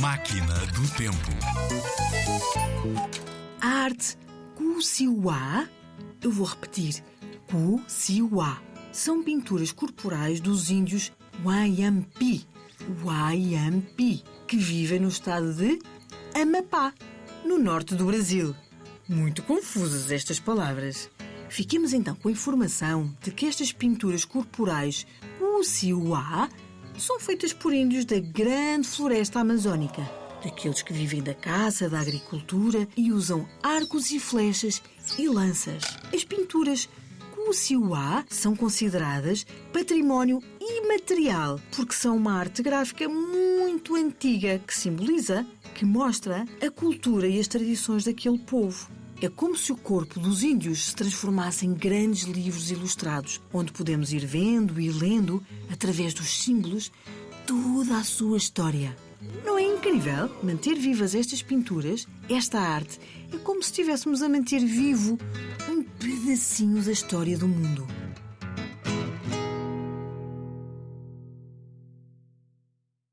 Máquina do Tempo. A arte Kusiwa, eu vou repetir, Kusiwa, são pinturas corporais dos índios Wayampi, Wayampi, que vivem no estado de Amapá, no norte do Brasil. Muito confusas estas palavras. Fiquemos então com a informação de que estas pinturas corporais Kusiwa são feitas por índios da grande floresta amazónica, daqueles que vivem da caça, da agricultura e usam arcos e flechas e lanças. As pinturas Kusiwa são consideradas património imaterial porque são uma arte gráfica muito antiga que simboliza, que mostra a cultura e as tradições daquele povo. É como se o corpo dos índios se transformasse em grandes livros ilustrados, onde podemos ir vendo e lendo, através dos símbolos, toda a sua história. Não é incrível manter vivas estas pinturas, esta arte? É como se estivéssemos a manter vivo um pedacinho da história do mundo.